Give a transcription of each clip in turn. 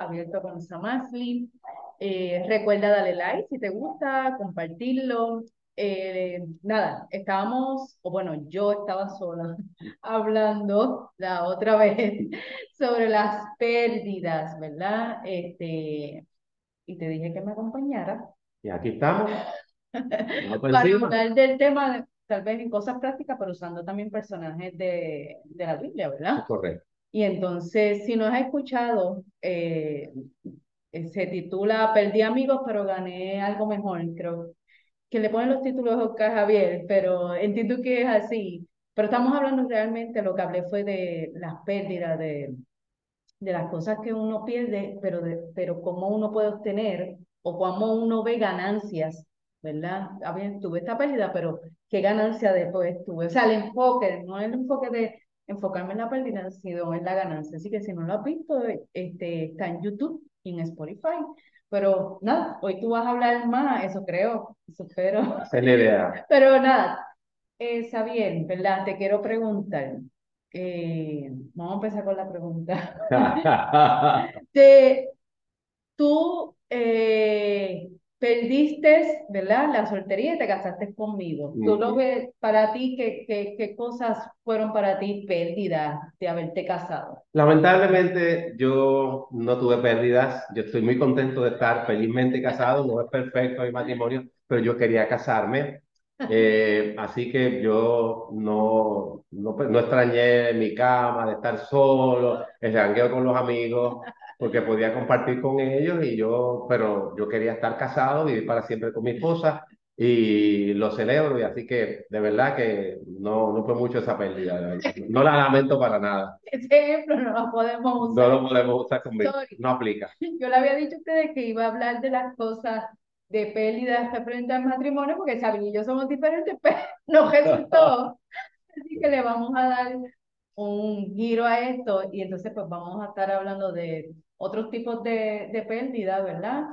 abierto con Samasli. Eh, recuerda darle like si te gusta, compartirlo. Eh, nada, estábamos, o bueno, yo estaba sola hablando la otra vez sobre las pérdidas, ¿verdad? Este, y te dije que me acompañara. Y aquí estamos. para hablar del tema, tal vez en cosas prácticas, pero usando también personajes de, de la Biblia, ¿verdad? Correcto. Y entonces, si no has escuchado, eh, se titula Perdí amigos, pero gané algo mejor, creo que le ponen los títulos a Javier, pero entiendo que es así. Pero estamos hablando realmente, lo que hablé fue de las pérdidas, de, de las cosas que uno pierde, pero, de, pero cómo uno puede obtener o cómo uno ve ganancias, ¿verdad? A ver, tuve esta pérdida, pero ¿qué ganancia después tuve? O sea, el enfoque, no el enfoque de enfocarme en la pérdida, sino en la ganancia. Así que si no lo has visto, este, está en YouTube y en Spotify. Pero nada, hoy tú vas a hablar más, eso creo, eso espero. es la idea. Pero nada, eh, Xavier, ¿verdad? Te quiero preguntar. Eh, vamos a empezar con la pregunta. de, tú, eh, perdiste, ¿verdad? La soltería y te casaste conmigo. ¿Tú lo ves para ti, qué, qué, qué cosas fueron para ti pérdidas de haberte casado? Lamentablemente yo no tuve pérdidas. Yo estoy muy contento de estar felizmente casado. No es perfecto mi matrimonio, pero yo quería casarme. Eh, así que yo no, no, no extrañé mi cama, de estar solo, el jangueo con los amigos porque podía compartir con ellos y yo, pero yo quería estar casado, vivir para siempre con mi esposa y lo celebro y así que de verdad que no, no fue mucho esa pérdida, no la lamento para nada. Ese ejemplo no lo podemos usar. No lo podemos usar conmigo, no aplica. Yo le había dicho a ustedes que iba a hablar de las cosas de pérdidas frente al matrimonio porque Sabine y yo somos diferentes, pero no resultó. Así que le vamos a dar un giro a esto y entonces pues vamos a estar hablando de otros tipos de, de pérdida, ¿verdad?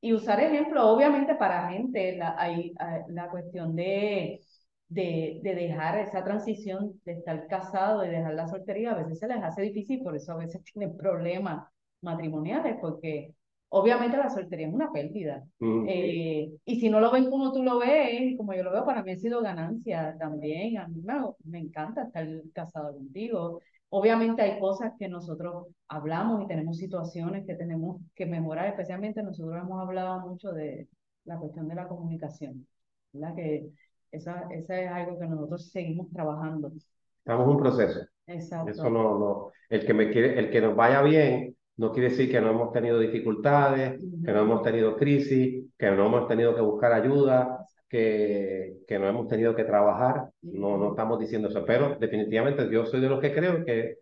Y usar ejemplos, obviamente para gente, la, hay, la cuestión de, de, de, dejar esa transición de estar casado y dejar la soltería, a veces se les hace difícil, por eso a veces tienen problemas matrimoniales, porque obviamente la soltería es una pérdida. Eh, y si no lo ven como tú lo ves, como yo lo veo, para mí ha sido ganancia también. A mí me, me encanta estar casado contigo. Obviamente hay cosas que nosotros hablamos y tenemos situaciones que tenemos que mejorar, especialmente nosotros hemos hablado mucho de la cuestión de la comunicación, ¿verdad? Que esa, esa es algo que nosotros seguimos trabajando. Estamos en un proceso. Exacto. Eso no, no, el que me quiere, el que nos vaya bien no quiere decir que no hemos tenido dificultades, que no hemos tenido crisis, que no hemos tenido que buscar ayuda, que, que no hemos tenido que trabajar, no, no estamos diciendo eso, pero definitivamente yo soy de los que creo que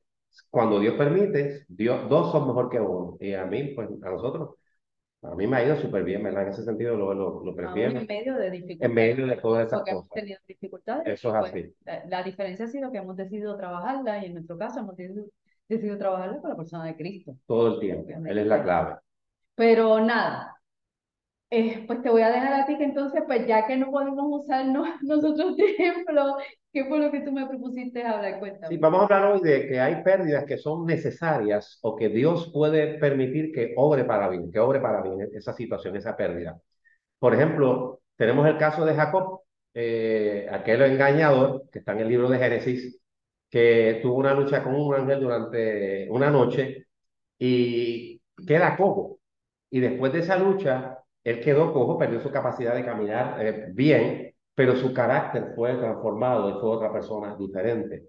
cuando Dios permite, Dios, dos son mejor que uno, y a mí, pues a nosotros, a mí me ha ido súper bien, ¿verdad? En ese sentido lo, lo, lo prefiero. en medio de dificultades. En medio de todas esas cosas. hemos tenido dificultades. Eso es pues, así. La, la, diferencia ha sido que hemos decidido trabajarla y en nuestro caso hemos decidido, decidido trabajarla con la persona de Cristo. Todo el tiempo. Él es la clave. Pero nada, eh, pues te voy a dejar a ti que entonces, pues ya que no podemos usar nosotros de ejemplo, ¿qué fue lo que tú me propusiste hablar? Cuéntame. Sí, vamos a hablar hoy de que hay pérdidas que son necesarias o que Dios puede permitir que obre para bien, que obre para bien esa situación, esa pérdida. Por ejemplo, tenemos el caso de Jacob, eh, aquel engañador que está en el libro de Génesis, que tuvo una lucha con un ángel durante una noche y queda cojo. Y después de esa lucha, él quedó cojo, perdió su capacidad de caminar eh, bien, pero su carácter fue transformado y fue otra persona diferente.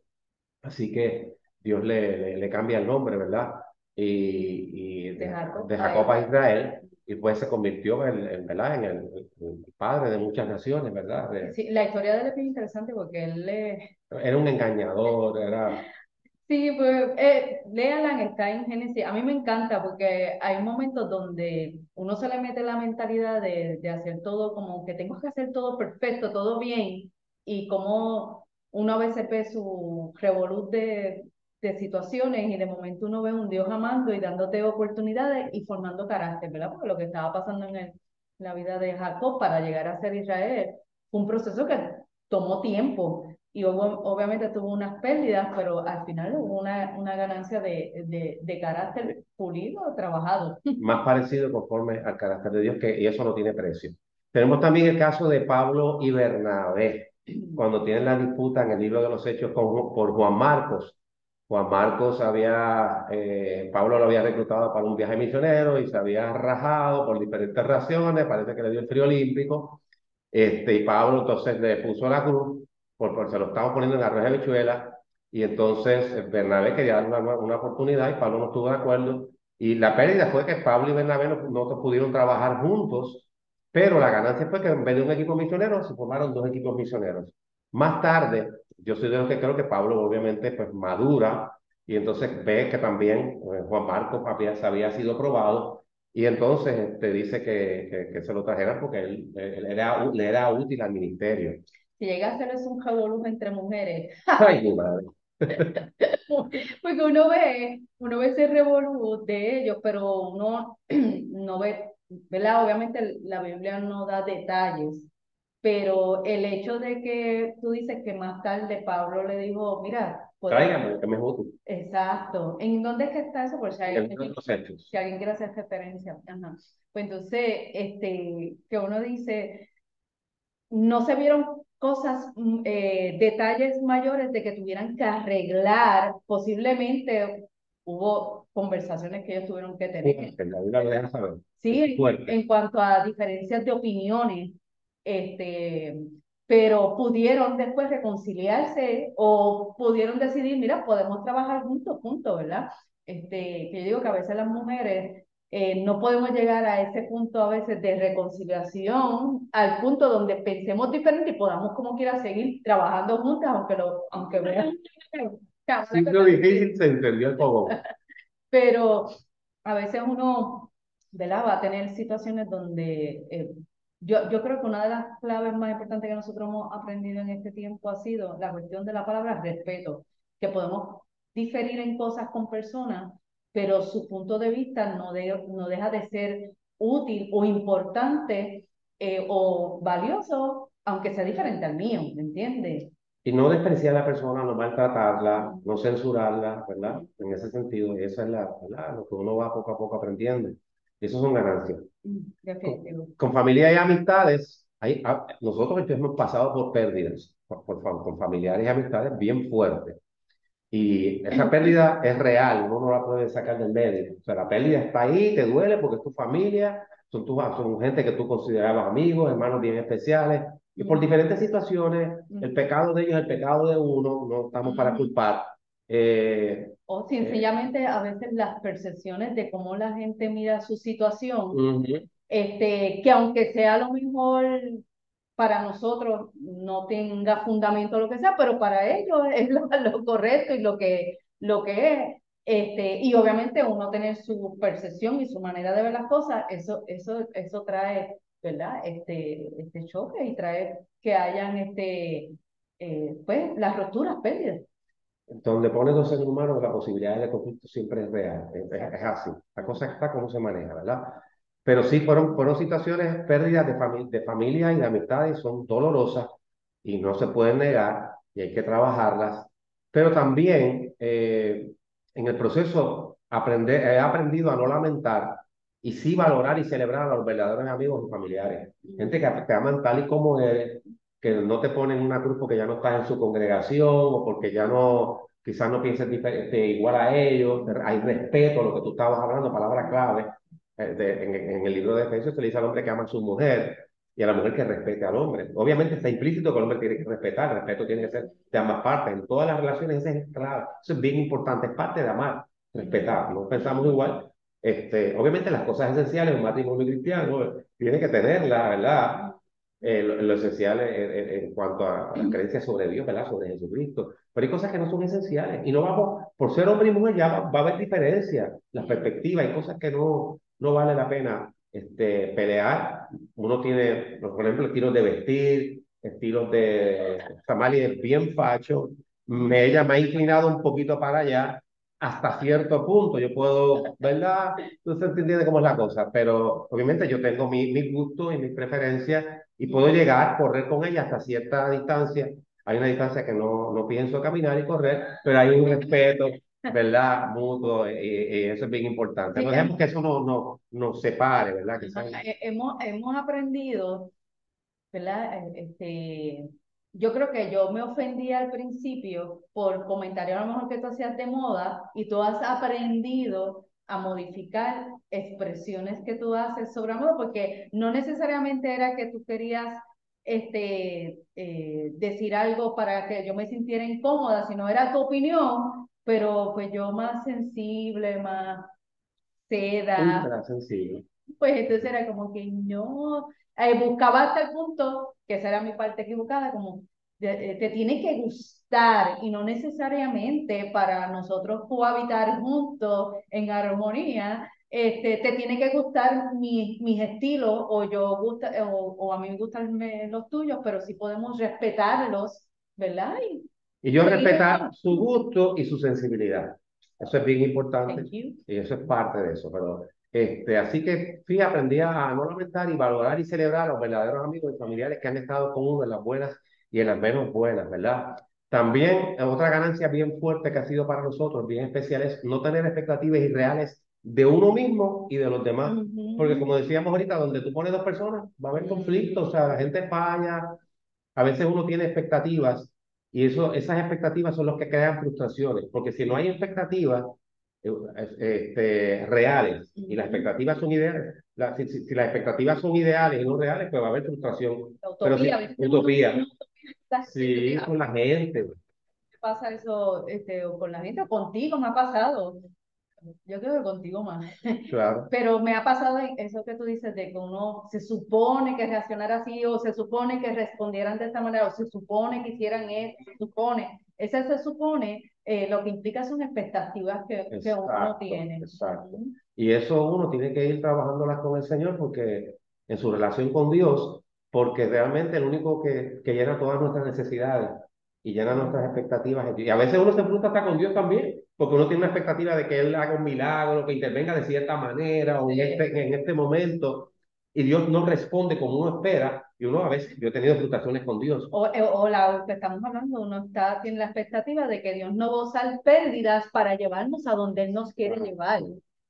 Así que Dios le, le, le cambia el nombre, ¿verdad? Y, y de, de, Jacob a Israel, y pues se convirtió en, en ¿verdad? En el, el, padre de muchas naciones, ¿verdad? De, sí, la historia de él es bien interesante porque él le... Era un engañador, era... Sí, pues eh, léala, está en Génesis. A mí me encanta porque hay momentos donde uno se le mete la mentalidad de, de hacer todo como que tengo que hacer todo perfecto, todo bien, y como uno a veces ve su revolut de, de situaciones y de momento uno ve un Dios amando y dándote oportunidades y formando carácter, ¿verdad? Porque lo que estaba pasando en, el, la vida de Jacob para llegar a ser Israel fue un proceso que tomó tiempo y obviamente tuvo unas pérdidas, pero al final hubo una, una ganancia de, de, de carácter pulido, trabajado. Más parecido conforme al carácter de Dios, que y eso no tiene precio. Tenemos también el caso de Pablo y Bernabé, cuando tienen la disputa en el libro de los Hechos por Juan Marcos. Juan Marcos había, eh, Pablo lo había reclutado para un viaje misionero y se había rajado por diferentes razones, parece que le dio el frío olímpico, este, y Pablo entonces le puso la cruz por, se lo estamos poniendo en arroz de bichuela, y entonces eh, Bernabé quería dar una, una, oportunidad y Pablo no estuvo de acuerdo. Y la pérdida fue que Pablo y Bernabé no, no pudieron trabajar juntos, pero la ganancia fue que en vez de un equipo misionero se formaron dos equipos misioneros. Más tarde, yo soy de los que creo que Pablo obviamente pues madura y entonces ve que también eh, Juan Marcos había, había sido probado y entonces te dice que, que, se lo trajeran porque él, él era, le era útil al ministerio si llega a hacerles un revolú entre mujeres. Ay, mi madre. Porque uno ve, uno ve ese revolú de ellos, pero uno no ve, ¿verdad? Obviamente la Biblia no da detalles, pero el hecho de que tú dices que más tarde Pablo le dijo, mira, tráigame, que me voto. Exacto. ¿En dónde es que está eso? Por si alguien, si alguien quiere hacer referencia. Ajá. Pues entonces, este, que uno dice, no se vieron cosas, mm, eh, detalles mayores de que tuvieran que arreglar, posiblemente hubo conversaciones que ellos tuvieron que tener. Sí, en, cuanto a diferencias de opiniones, este, pero pudieron después reconciliarse o pudieron decidir, mira, podemos trabajar juntos, juntos, ¿verdad? Este, que yo digo que a veces las mujeres eh, no podemos llegar a ese punto a veces de reconciliación, al punto donde pensemos diferente y podamos como quiera seguir trabajando juntas, aunque lo, aunque. Sí, lo difícil se entendió el poco. Pero a veces uno, ¿verdad? Va a tener situaciones donde eh, yo, yo creo que una de las claves más importantes que nosotros hemos aprendido en este tiempo ha sido la cuestión de la palabra respeto, que podemos diferir en cosas con personas, pero su punto de vista no, no deja de ser útil o importante eh, o valioso, aunque sea diferente al mío, ¿me entiendes? Y no despreciar a la persona, no maltratarla, no censurarla, ¿verdad? En ese sentido, eso es la, ¿verdad? lo que uno va poco a poco aprendiendo. Eso son ganancias. Mm, con, familia y amistades, hay, nosotros hemos pasado por pérdidas, con familiares y amistades bien fuertes. Y esa pérdida es real, uno no la puede sacar del medio. O sea, la pérdida está ahí, te duele porque es tu familia, son, tu, son gente que tú considerabas amigos, hermanos bien especiales, y por diferentes situaciones, el pecado de ellos es el pecado de uno, no estamos para culpar. Eh, o sencillamente a veces las percepciones de cómo la gente mira su situación, este, que aunque sea lo mejor para nosotros no tenga fundamento lo que sea, pero para ellos es lo, correcto y lo que, lo que es. Este, y obviamente uno tener su percepción y su manera de ver las cosas, eso, eso, eso trae, ¿verdad? Este, este choque y trae que hayan este, eh, pues, las roturas, pérdidas. Donde pone dos seres humanos, la posibilidad de conflicto siempre es real, es, es así. La cosa está como se maneja, ¿verdad? Pero sí fueron, fueron situaciones, pérdidas de, de familia y de amistades, son dolorosas y no se pueden negar y hay que trabajarlas. Pero también eh, en el proceso aprender, he aprendido a no lamentar y sí valorar y celebrar a los verdaderos amigos y familiares. Gente que te aman tal y como eres, que no te ponen una cruz porque ya no estás en su congregación o porque ya no, quizás no pienses igual a ellos. Hay respeto, lo que tú estabas hablando, palabra clave eh, en, el libro de Efesios se le dice al hombre que ama a su mujer y a la mujer que respete al hombre. Obviamente está implícito que el hombre tiene que respetar, el respeto tiene que ser de ambas partes. En todas las relaciones es clave, eso es bien importante, es parte de amar, respetar. No pensamos igual. Este, obviamente las cosas esenciales, un matrimonio cristiano tiene que tenerla, ¿verdad? Eh, lo, esencial en cuanto a, la creencia sobre Dios, ¿verdad? Sobre Jesucristo. Pero hay cosas que no son esenciales. Y no vamos, por ser hombre y mujer ya va, va a haber diferencias, las perspectivas, hay cosas que no, no vale la pena este, pelear. Uno tiene, por ejemplo, estilos de vestir, estilos de Tamali bien facho. Me, ella me ha inclinado un poquito para allá hasta cierto punto. Yo puedo, ¿verdad? Usted entiende cómo es la cosa, pero obviamente yo tengo mis mi gustos y mis preferencias y puedo llegar, correr con ella hasta cierta distancia. hay una distancia que no, no pienso caminar y correr, pero hay un respeto, ¿verdad? Mutuo, y, eso es bien importante. no dejemos que eso no, no, nos separe, ¿verdad? Que eh, hemos, hemos aprendido, ¿verdad? Este, yo creo que yo me ofendí al principio por comentarios a lo mejor que tú hacías de moda y tú has aprendido a modificar expresiones que tú haces sobre moda, porque no necesariamente era que tú querías este, eh, decir algo para que yo me sintiera incómoda, sino era tu opinión, pero pues yo más sensible, más seda. sensible. Pues entonces era como que no, eh, buscaba hasta el punto, que esa era mi parte equivocada, como te, te tiene que gustar y no necesariamente para nosotros cohabitar juntos en armonía, este, te tiene que gustar mi, mis estilos o yo gusta o, o, a mí me gustan los tuyos, pero sí podemos respetarlos, ¿verdad? Y, y yo respetar su gusto y su sensibilidad. Eso es bien importante y eso es parte de eso, pero este, así que sí aprendí a no lamentar y valorar y celebrar a los verdaderos amigos y familiares que han estado con uno en las buenas y en las menos buenas, ¿verdad? También otra ganancia bien fuerte que ha sido para nosotros, bien especial, es no tener expectativas irreales de uno mismo y de los demás. Porque como decíamos ahorita, donde tú pones dos personas, va a haber conflictos, o sea, la gente falla, a veces uno tiene expectativas y eso, esas expectativas son las que crean frustraciones, porque si no hay expectativas eh, este, reales y las expectativas son ideales, si, si, las expectativas son ideales y no reales, pues va a haber frustración. Utopía, Pero utopía. Sí, con la gente. ¿Qué pasa eso este, con la gente? Contigo me ha pasado. Yo creo que contigo más. Claro. Pero me ha pasado eso que tú dices de que uno se supone que reaccionara así o se supone que respondieran de esta manera o se supone que hicieran esto, se supone. Ese se supone eh, lo que implica son expectativas que, que uno tiene. Exacto. Y eso uno tiene que ir trabajándolas con el Señor porque en su relación con Dios, porque realmente el único que, que llena todas nuestras necesidades y llena nuestras expectativas. Y a veces uno se frustra hasta con Dios también, porque uno tiene una expectativa de que Él haga un milagro, que intervenga de cierta manera o en, este, en este momento, y Dios no responde como uno espera, y uno a veces, yo he tenido frustraciones con Dios. O, eh, o la que estamos hablando, uno está, tiene la expectativa de que Dios no va a usar pérdidas para llevarnos a donde Él nos quiere llevar.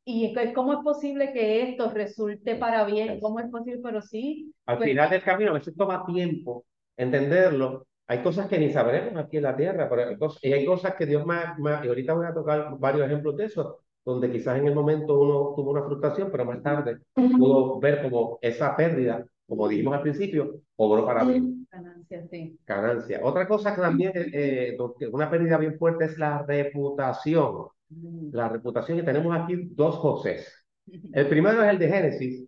Y cómo es posible que esto resulte para bien, cómo es posible, pero sí. Al pues final del camino, a veces toma tiempo entenderlo. Hay cosas que ni sabremos aquí en la tierra, pero hay cosas, y hay cosas que Dios más, más, y ahorita voy a tocar varios ejemplos de eso, donde quizás en el momento uno tuvo una frustración, pero más tarde pudo ver como esa pérdida, como dijimos al principio, obró para bien. Ganancia, sí. Ganancia. Otra cosa que también, eh, una pérdida bien fuerte es la reputación. Mm. La reputación, y tenemos aquí dos José. El primero es el de Génesis,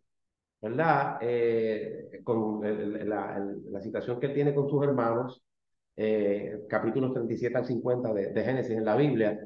¿verdad? Eh, con la, la, situación que tiene con sus hermanos, eh, capítulos 37 al 50 de, de Génesis en la Biblia,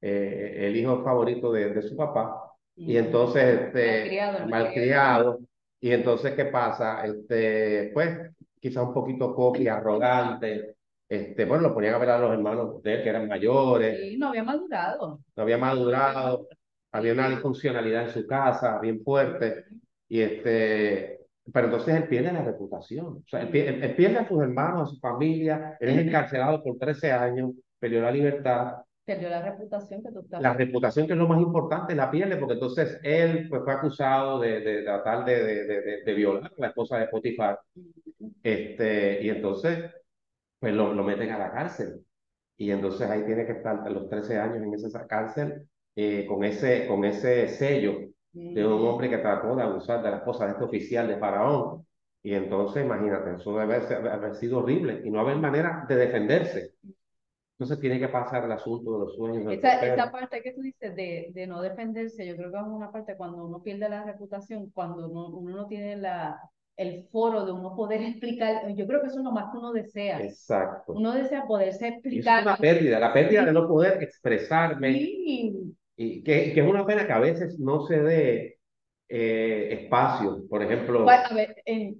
eh, el hijo favorito de, de su papá, y entonces, este, malcriado, y entonces, ¿qué pasa? Este, pues, quizá un poquito copi, arrogante, este, bueno, lo ponían a ver a los hermanos de él que eran mayores. Sí, no había madurado. No había madurado, había una disfuncionalidad en su casa bien fuerte, y este, pero entonces él pierde la reputación. O sea, él, pierde a sus hermanos, a su familia, él es encarcelado por 13 años, perdió la libertad. Perdió la reputación que tú estás. La reputación que es lo más importante, la pierde, porque entonces él pues, fue acusado de, de, tratar de, de, de, violar a la esposa de Potifar. Este, y entonces, pues lo, lo meten a la cárcel. Y entonces ahí tiene que estar los 13 años en esa cárcel eh, con, ese, con ese sello de un hombre que trató de abusar de la esposa de este oficial de Faraón. Y entonces, imagínate, eso debe haber sido horrible y no haber manera de defenderse. Entonces tiene que pasar el asunto de los sueños. Esta, esta parte que tú dices de, de, no defenderse, yo creo que es una parte cuando uno pierde la reputación, cuando uno, uno no tiene la, el foro de uno poder explicar, yo creo que eso es lo más que uno desea. Exacto. Uno desea poderse explicar. es una pérdida, la pérdida de no poder expresarme. Sí. Y que, que es una pena que a veces no se dé eh, espacio, por ejemplo.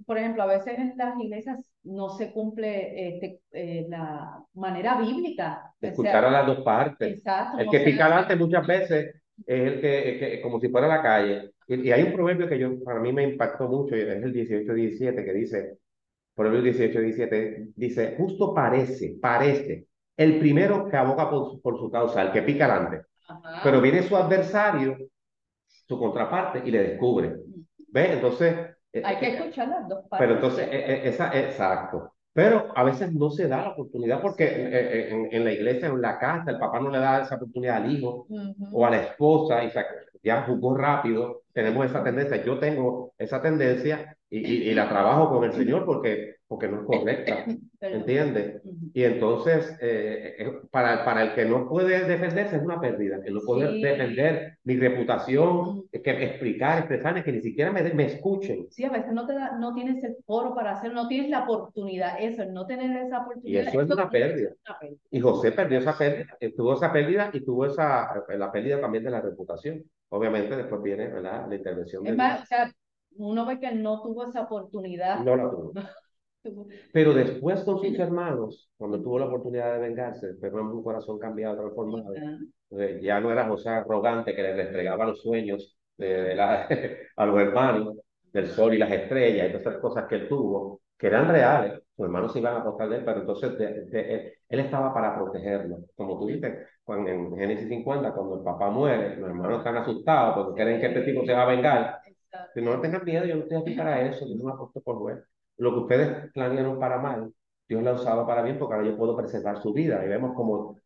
por ejemplo, a veces en las iglesias no se cumple este, eh, la manera bíblica. De escuchar a las dos partes. Exacto. El que pica adelante muchas veces es el que, como si fuera la calle. Y, hay un proverbio que yo, para mí me impactó mucho, y es el 18-17, que dice, Proverbios 18, 17, dice, justo parece, parece, el primero que aboga por, por su causa, el que pica adelante. Ajá. Pero viene su adversario, su contraparte, y le descubre. ¿Ves? Entonces... eh, Hay que eh, escuchar las dos partes. pero entonces, eh, esa, exacto. Pero a veces no se da la oportunidad porque eh, eh, en, en la iglesia, en la casa, el papá no le da esa oportunidad al hijo Ujú. o a la esposa y ya jugó rápido. Tenemos esa tendencia. Yo tengo esa tendencia y, y- y la trabajo con el Señor porque, porque no es correcta. ¿Entiendes? Y entonces, eh, eh, para, para el que no puede defenderse es una pérdida, el no poder Sí. defender mi reputación, Ujú. que explicar, expresarme, que ni siquiera me, me escuchen. Sí, a veces no, te da, no tienes el foro para hacerlo, no tienes la oportunidad, eso, no tener esa Y oportunidad. eso es una pérdida. una pérdida. Y José perdió esa pérdida, eh, tuvo esa pérdida y tuvo esa, eh, la pérdida también de la reputación. Obviamente después viene, ¿verdad? La intervención de Es más, o sea, uno ve que no tuvo esa oportunidad. No la tuvo. Pero después con sus hermanos, cuando tuvo la oportunidad de vengarse, pero en un corazón cambiado, transformado, eh, ya no era José arrogante que le restregaba los sueños de, la- a los hermanos del sol y las estrellas y todas esas cosas que él tuvo, que eran reales. Sus hermanos se iban a acostar de él, pero entonces de- de- él, él estaba para protegerlo. Como tú dices, cuando, en Génesis 50, cuando el papá muere, los hermanos están asustados porque creen que este tipo se va a vengar. Que no tengan miedo, yo no estoy aquí para eso, yo no me apuesto por juez. Lo que ustedes planearon para mal, Dios lo ha usado para bien porque ahora yo puedo preservar su vida. Y vemos como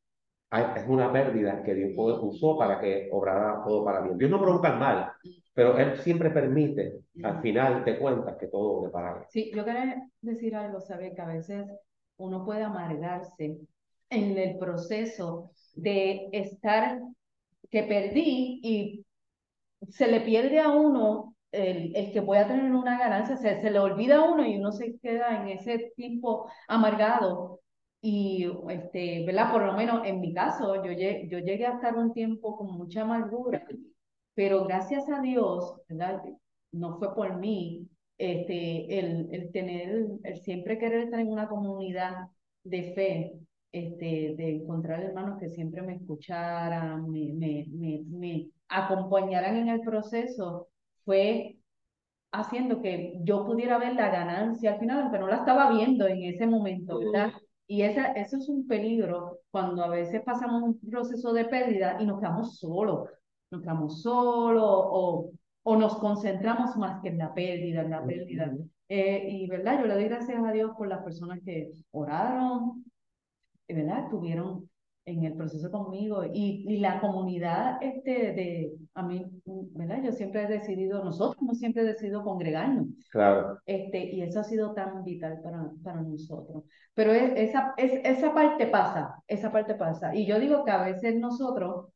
hay- es una pérdida que Dios usó para que obrara todo para bien. Dios no provoca el mal, pero Él siempre permite, al final te cuentas que todo obre para bien. Sí, yo quería decir algo, ¿sabes? Que a veces uno puede amargarse en el proceso de estar, que perdí y se le pierde a uno el, el que voy a tener una ganancia, se, se le olvida a uno y uno se queda en ese tiempo amargado. Y, este, ¿verdad? Por lo menos en mi caso, yo, lle- yo llegué a estar un tiempo con mucha amargura, pero gracias a Dios. No fue por mí, este, el, el tener, el siempre querer estar en una comunidad de fe, este, de encontrar hermanos que siempre me escucharan, me, me, me acompañaran en el proceso, fue haciendo que yo pudiera ver la ganancia al final, aunque no la estaba viendo en ese momento, ¿verdad? Y esa, eso es un peligro cuando a veces pasamos un proceso de pérdida y nos quedamos solos, nos quedamos solos o, o nos concentramos más que en la pérdida, en la pérdida. Eh, y, ¿verdad? Yo le doy gracias a Dios por las personas que oraron, ¿verdad? Estuvieron en el proceso conmigo y, y la comunidad, este, de, a mí, ¿verdad? Yo siempre he decidido, nosotros hemos siempre decidido congregarnos, Claro, este, y eso ha sido tan vital para, para nosotros. Pero es- esa, es, esa parte pasa, esa parte pasa. Y yo digo que a veces nosotros,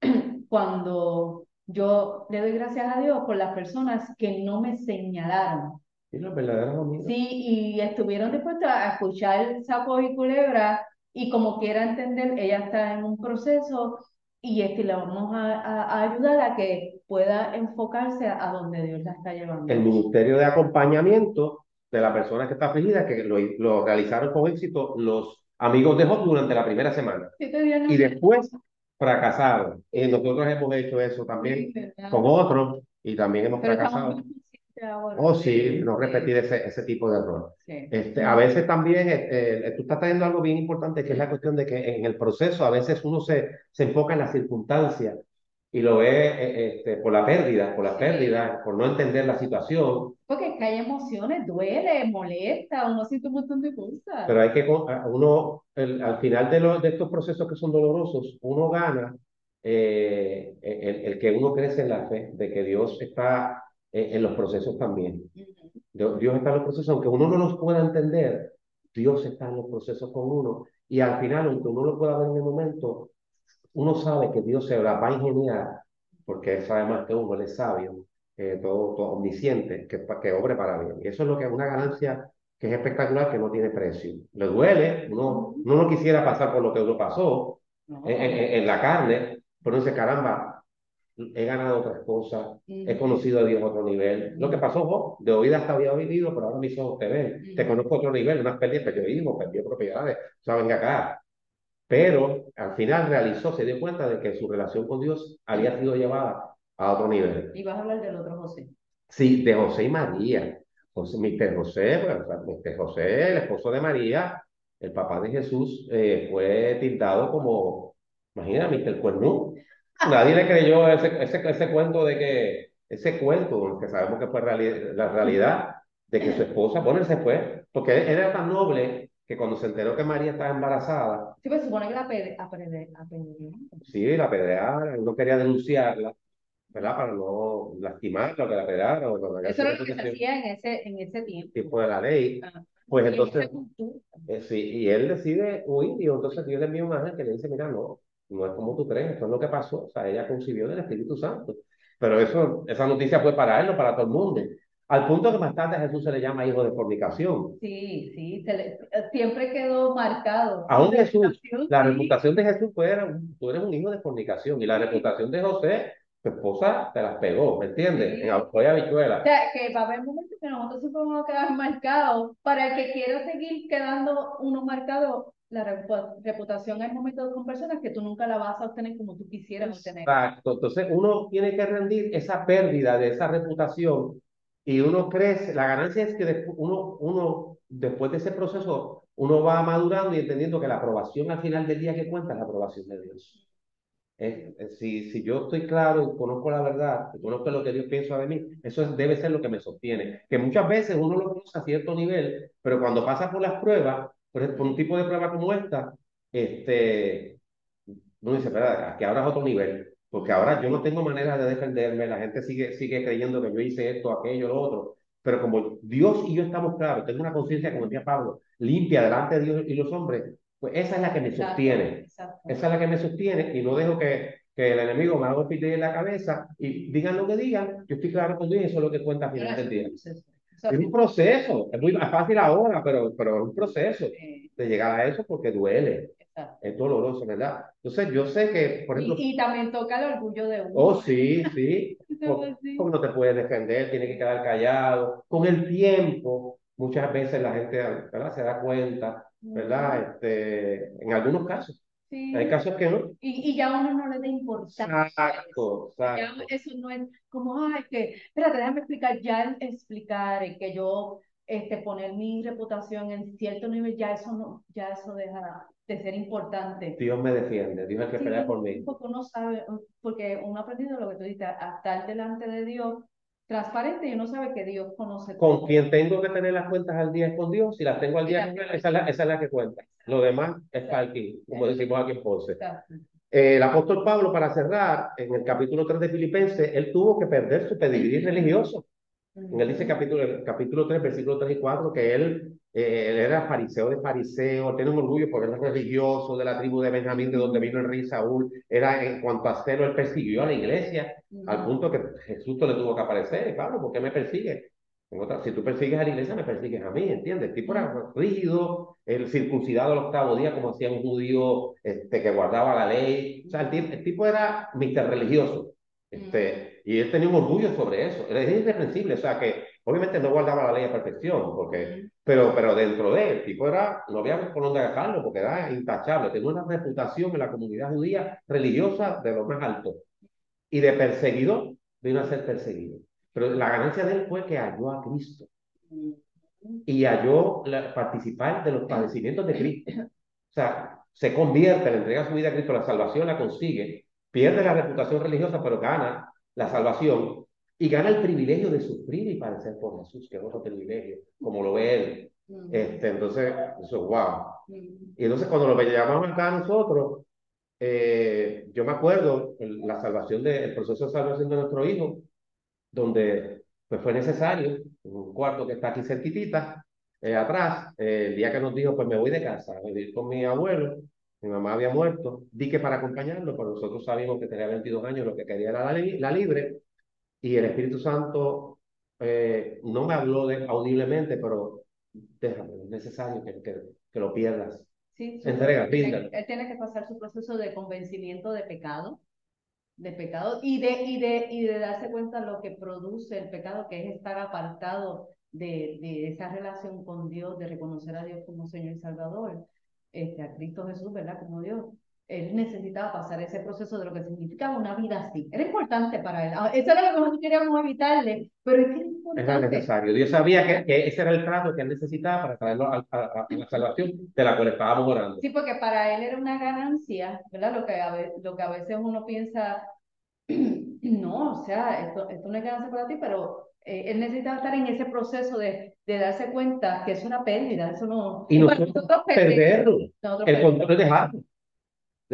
cuando yo le doy gracias a Dios por las personas que no me señalaron, y los verdaderos amigos. Sí, y estuvieron dispuestos a escuchar sapos y culebras y como quiera entender, ella está en un proceso y este, la vamos a, a- a ayudar a que pueda enfocarse a, a donde Dios la está llevando. El ministerio de acompañamiento de la persona que está afligida, que lo, lo realizaron con éxito los amigos de Job durante la primera semana. No- Y después fracasaron. Y nosotros hemos hecho eso también con otros y también hemos Pero fracasado. Oh, sí, no de- repetir ese, ese tipo de error. sí. Este, a veces también, eh, eh, tú estás trayendo algo bien importante, que es la cuestión de que en el proceso a veces uno se, se enfoca en las circunstancias y lo ve eh, este, por la pérdida, por la Sí. pérdida, por no entender la situación, Porque es que hay emociones, duele, molesta, uno siente un montón de cosas. pero hay que, uno, el- al final de, los de estos procesos que son dolorosos, uno gana eh, el, el que uno crece en la fe, de que Dios está eh, en los procesos también. Dios Dios está en los procesos, aunque uno no los pueda entender, Dios está en los procesos con uno. Y al final, aunque uno lo pueda ver en el momento, uno sabe que Dios se la va a ingeniar, porque Él sabe más que uno, Él es sabio, eh, todo, todo omnisciente, que, que obre para bien. Y eso es lo que es una ganancia que es espectacular, que no tiene precio. Le duele, uno, uno no quisiera pasar por lo que uno pasó No. en, en- en la carne, pero dice, caramba, he ganado otras cosas, he Ujú. conocido a Dios a otro nivel. Lo que pasó, Job, de oídas hasta había vivido, pero ahora mis ojos te ven. Te Ujú. conozco a otro nivel, unas pérdidas, perdió hijos, perdió propiedades, o sea, venga acá. Pero al final realizó, se dio cuenta de que su relación con Dios había sido llevada a otro nivel. Y vas a hablar del otro José. Sí, de José y María. Entonces, Mr. José, pues, Mr. José, el esposo de María, el papá de Jesús, eh, fue tildado como, imagínate, Mr. Cuernú. Nadie le creyó ese, ese, ese cuento de que, ese cuento, que sabemos que fue la realidad, de que su esposa, bueno, él se fue, porque él era tan noble que cuando se enteró que María estaba embarazada. Sí, pues supone que la apedrearon. Sí, la apedrearon, no quería denunciarla, ¿verdad? Para no lastimarla, que la apedrearon. Eso era lo que se hacía en ese, en ese tiempo. Tipo de la ley. Ah, pues entonces, eh, sí, y él decide huir, y entonces Dios le envía un ángel que le dice, mira, no, no es como tú crees, esto es lo que pasó, o sea, ella concibió del Espíritu Santo. Pero eso, esa noticia fue para él, no para todo el mundo. Al punto que más tarde a Jesús se le llama hijo de fornicación. Sí, sí, siempre quedó marcado. Aún Jesús, la reputación de Jesús fue, tú eres un hijo de fornicación y la reputación de José, tu esposa te las pegó, ¿me entiendes? En apoyo habichuela. O sea, que va a haber momentos que nosotros sí podemos quedar marcados. Para el que quiera seguir quedando uno marcado, la reputación es momento con personas que tú nunca la vas a obtener como tú quisieras obtener. Exacto, entonces uno tiene que rendir esa pérdida de esa reputación y uno crece, la ganancia es que uno, uno, después de ese proceso, uno va madurando y entendiendo que la aprobación al final del día que cuenta es la aprobación de Dios. si, si yo estoy claro y conozco la verdad, y conozco lo que Dios piensa de mí, eso debe ser lo que me sostiene. Que muchas veces uno lo conoce a cierto nivel, pero cuando pasa por las pruebas, por, por un tipo de prueba como esta, este, uno dice, espera, que ahora es otro nivel porque ahora yo no tengo manera de defenderme, la gente sigue, sigue creyendo que yo hice esto, aquello, lo otro, pero como Dios y yo estamos claros, tengo una conciencia, como decía Pablo, limpia delante de Dios y los hombres, pues esa es la que me sostiene, esa es la que me sostiene y no dejo que, que el enemigo me haga un en la cabeza y digan lo que digan, yo estoy claro con Dios y eso es lo que cuenta al final del día. Es un proceso, es muy fácil ahora, pero, pero es un proceso de llegar a eso porque duele. Es doloroso, ¿verdad? Entonces, yo sé que, por ejemplo... Y, también toca el orgullo de uno. Oh, sí, sí. Como no te puedes defender, tiene que quedar callado. Con el tiempo, muchas veces la gente ¿verdad? se da cuenta, ¿verdad? Este, en algunos casos. Sí. Hay casos que no. Y, y ya a uno no le da importancia. Exacto, exacto. Ya eso no es como, ay, que, espérate, déjame explicar, ya explicar que yo este, poner mi reputación en cierto nivel, ya eso no, ya eso deja de ser importante. Dios me defiende, Dios es que pelea por mí. Porque uno sabe, porque uno ha aprendido lo que tú dices, a estar delante de Dios transparente y uno sabe que Dios conoce. Con quien tengo que tener las cuentas al día es con Dios, si las tengo al día esa es, la, esa es la que cuenta. Lo demás es aquí, como decimos aquí en Ponce. Eh, el apóstol Pablo, para cerrar, en el capítulo 3 de Filipenses, él tuvo que perder su pedigrí religioso. En él dice capítulo, capítulo 3, versículos 3 y 4, que él, eh, él era fariseo de fariseo, tiene un orgullo porque era religioso de la tribu de Benjamín, de donde vino el rey Saúl. Era en cuanto a celo, él persiguió a la iglesia, al punto que Jesús le tuvo que aparecer. Pablo, ¿por qué me persigue? si tú persigues a la iglesia, me persigues a mí, ¿entiendes? El tipo era rígido, el circuncidado al octavo día, como hacía un judío este, que guardaba la ley. O sea, el, el tipo era mister religioso. Este, y él tenía un orgullo sobre eso. Era irreprensible, o sea que obviamente no guardaba la ley a perfección, porque, pero, pero dentro de él, tipo era, no había por dónde agarrarlo, porque era intachable. Tenía una reputación en la comunidad judía religiosa de lo más alto. Y de perseguidor, vino a ser perseguido. Pero la ganancia de él fue que halló a Cristo. Y halló participar de los padecimientos de Cristo. O sea, se convierte, le entrega su vida a Cristo, la salvación la consigue pierde la reputación religiosa, pero gana la salvación y gana el privilegio de sufrir y padecer por Jesús, que es otro privilegio, como lo ve él. Mm. Este, entonces, eso, wow. Mm. Y entonces cuando lo llamamos acá a nosotros, eh, yo me acuerdo la salvación del el proceso de salvación de nuestro hijo, donde pues fue necesario, un cuarto que está aquí cerquitita, eh, atrás, eh, el día que nos dijo, pues me voy de casa, a vivir con mi abuelo, mi mamá había muerto, di que para acompañarlo, pero nosotros sabíamos que tenía 22 años, lo que quería era la, libre, y el Espíritu Santo eh, no me habló de, audiblemente, pero déjame, es necesario que, que, lo pierdas. Sí, Entrega, él, él, tiene que pasar su proceso de convencimiento de pecado, de pecado y de, y de, y de darse cuenta de lo que produce el pecado, que es estar apartado de, de esa relación con Dios, de reconocer a Dios como Señor y Salvador este, a Cristo Jesús, ¿verdad? Como Dios. Él necesitaba pasar ese proceso de lo que significaba una vida así. Era importante para él. Ah, eso era lo que nosotros queríamos evitarle, pero es que Era importante. necesario. Dios sabía que, que ese era el trato que él necesitaba para traerlo a, a- a la salvación de la cual estábamos orando. Sí, porque para él era una ganancia, ¿verdad? Lo que a veces, lo que a veces uno piensa, no, o sea, esto, esto no es ganancia para ti, pero eh, él necesitaba estar en ese proceso de, de darse cuenta que es una pérdida, eso no... Y nosotros perder- perderlo. nosotros El perder- control es dejarlo.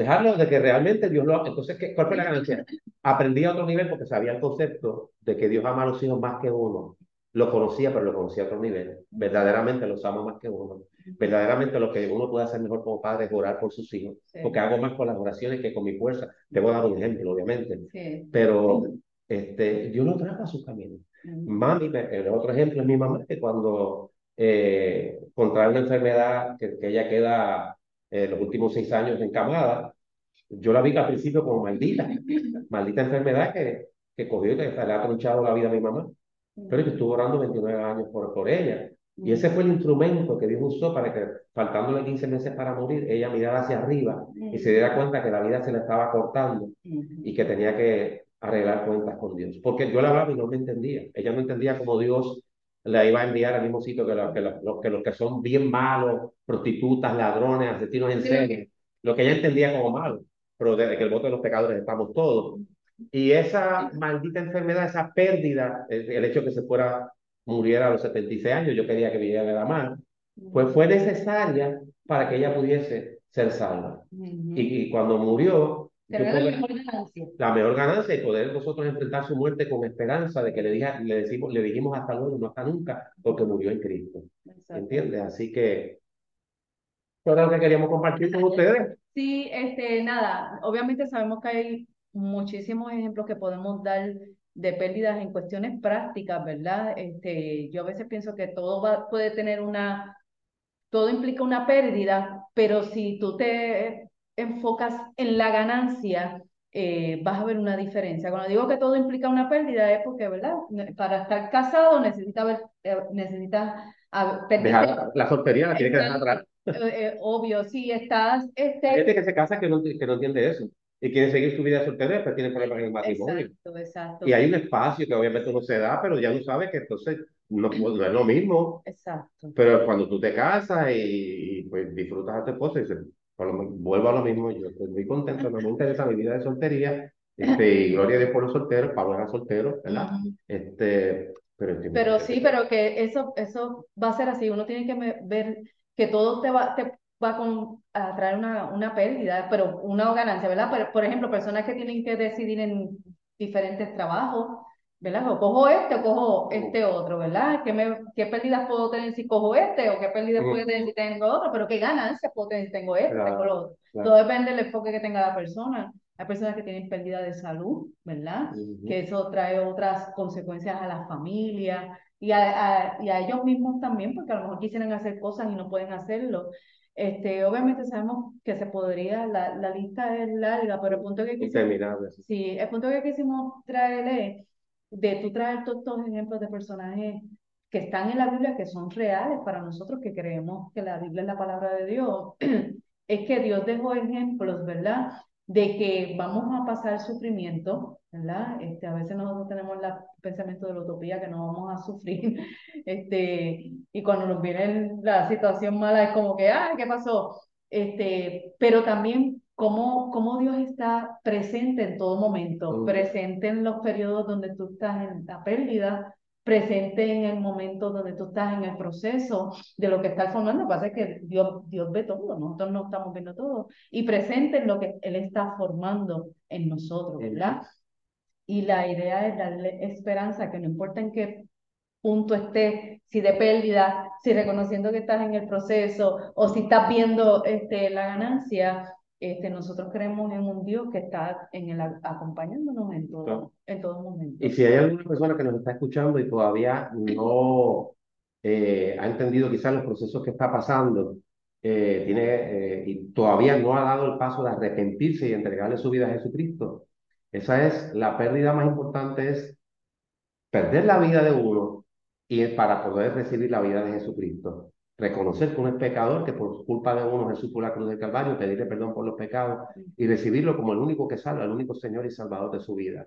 Dejarlo de que realmente Dios lo... Entonces, ¿qué, ¿cuál fue la ganancia? Aprendí a otro nivel porque sabía el concepto de que Dios ama a los hijos más que uno. Lo conocía, pero lo conocía a otro nivel. Verdaderamente los ama más que uno. Verdaderamente lo que uno puede hacer mejor como padre es orar por sus hijos. Sí. Porque hago más con las oraciones que con mi fuerza. Te voy a dar un ejemplo, obviamente. Sí. Pero este, Dios lo trajo a su camino. Ujú. Mami, el otro ejemplo es mi mamá, que cuando eh, contrae una enfermedad que, que ella queda eh, los últimos seis años encamada, yo la vi al principio como maldita, maldita enfermedad que, que cogió y que le ha tronchado la vida a mi mamá, pero que estuvo orando 29 años por, por ella. Y ese fue el instrumento que Dios usó para que, faltándole 15 meses para morir, ella mirara hacia arriba y se diera cuenta que la vida se le estaba cortando y que tenía que arreglar cuentas con Dios. Porque yo la hablaba y no me entendía. Ella no entendía cómo Dios la iba a enviar al mismo sitio que, la- que, la- los, que los que son bien malos, prostitutas, ladrones, asesinos en Sí. serie. Lo que ella entendía como malo. Pero desde que el voto de los pecadores estamos todos. Y esa maldita enfermedad, esa pérdida, el, el hecho de que se fuera, muriera a los 76 años, yo quería que viviera la mano, pues fue necesaria para que ella pudiese ser salva. Ujú. Y, y cuando murió, mejor ganancia. la mejor ganancia y poder nosotros enfrentar su muerte con esperanza de que le, dija- le, decimos, le dijimos hasta luego, no hasta nunca, porque murió en Cristo. Exacto. ¿Entiendes? Así que eso era lo que queríamos compartir con ustedes. Sí, este, nada, obviamente sabemos que hay muchísimos ejemplos que podemos dar de pérdidas en cuestiones prácticas, ¿verdad? Este, yo a veces pienso que todo va, puede tener una, todo implica una pérdida, pero si tú te enfocas en la ganancia, eh, vas a ver una diferencia. Cuando digo que todo implica una pérdida es porque, ¿verdad? Para estar casado necesitas ver, eh, Dejar la soltería la tiene que dejar atrás. Eh, eh, obvio, si estás, Hay este, gente que se casa que no, que no entiende eso y quiere seguir su vida soltera, pero tiene problemas en el matrimonio. exacto, exacto, Y hay un espacio que obviamente no se da, pero ya no sabe que entonces no, no es lo mismo. exacto. Pero cuando tú te casas y, y, pues disfrutas a tu esposa y dices, por vuelvo a lo mismo, yo estoy muy contento, no me interesa mi vida de soltería, este, y gloria por los solteros, Pablo era soltero, ¿verdad? Este, pero estoy Pero sí, pero que eso, eso va a ser así. Uno tiene que ver que todo te va, te va con, a traer una, una pérdida, pero una ganancia, ¿verdad? Pero, por ejemplo, personas que tienen que decidir en diferentes trabajos, ¿verdad? O cojo este o cojo este otro, ¿verdad? ¿Qué, me, qué pérdidas puedo tener si cojo este o qué pérdidas puedo tener si tengo otro? Pero qué ganancias puedo tener si tengo este, Claro, tengo otro. claro. Todo depende del enfoque que tenga la persona. Hay personas que tienen pérdida de salud, ¿verdad? Ujú. que eso trae otras consecuencias a la familia y a, a- y a ellos mismos también, porque a lo mejor quisieran hacer cosas y no pueden hacerlo. Este, obviamente sabemos que se podría, la, la lista es larga, pero el punto que quisimos, sí, el punto que quisimos traer es de tú traer todos estos ejemplos de personajes que están en la Biblia, que son reales para nosotros que creemos que la Biblia es la palabra de Dios, es que Dios dejó ejemplos, ¿verdad? De que vamos a pasar sufrimiento, ¿verdad? Este, a veces nosotros tenemos el pensamiento de la utopía que no vamos a sufrir, este, y cuando nos viene la situación mala es como que, ah, ¿qué pasó? Este, pero también cómo, cómo Dios está presente en todo momento, Mm. presente en los periodos donde tú estás en la pérdida, presente en el momento donde tú estás en el proceso de lo que estás formando. Lo que pasa es que Dios, Dios ve todo, nosotros no estamos viendo todo, y presente en lo que Él está formando en nosotros, ¿verdad? Y la idea es darle esperanza, que no importa en qué punto estés, si de pérdida, si reconociendo que estás en el proceso o si estás viendo este, la ganancia, este, nosotros creemos en un Dios que está en el, acompañándonos en todo, Claro. en todo momento. Y si hay alguna persona que nos está escuchando y todavía no eh, ha entendido quizás los procesos que está pasando, eh, tiene, eh, y todavía no ha dado el paso de arrepentirse y entregarle su vida a Jesucristo, esa es la pérdida más importante, es perder la vida de uno y es para poder recibir la vida de Jesucristo. Reconocer que uno es pecador, que por culpa de uno Jesús por la cruz del Calvario, pedirle perdón por los pecados y recibirlo como el único que salva, el único Señor y Salvador de su vida.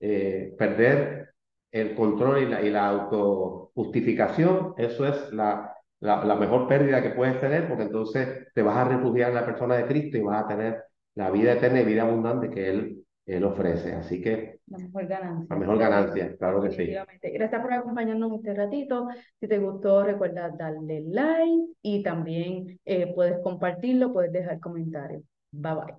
Eh, perder el control y la, y la autojustificación, eso es la, la, la mejor pérdida que puedes tener, porque entonces te vas a refugiar en la persona de Cristo y vas a tener la vida eterna y vida abundante que Él, Él ofrece. Así que La mejor ganancia. la mejor ganancia, claro que sí. Gracias por acompañarnos este ratito. Si te gustó, recuerda darle like y también eh, puedes compartirlo, puedes dejar comentarios. Bye bye.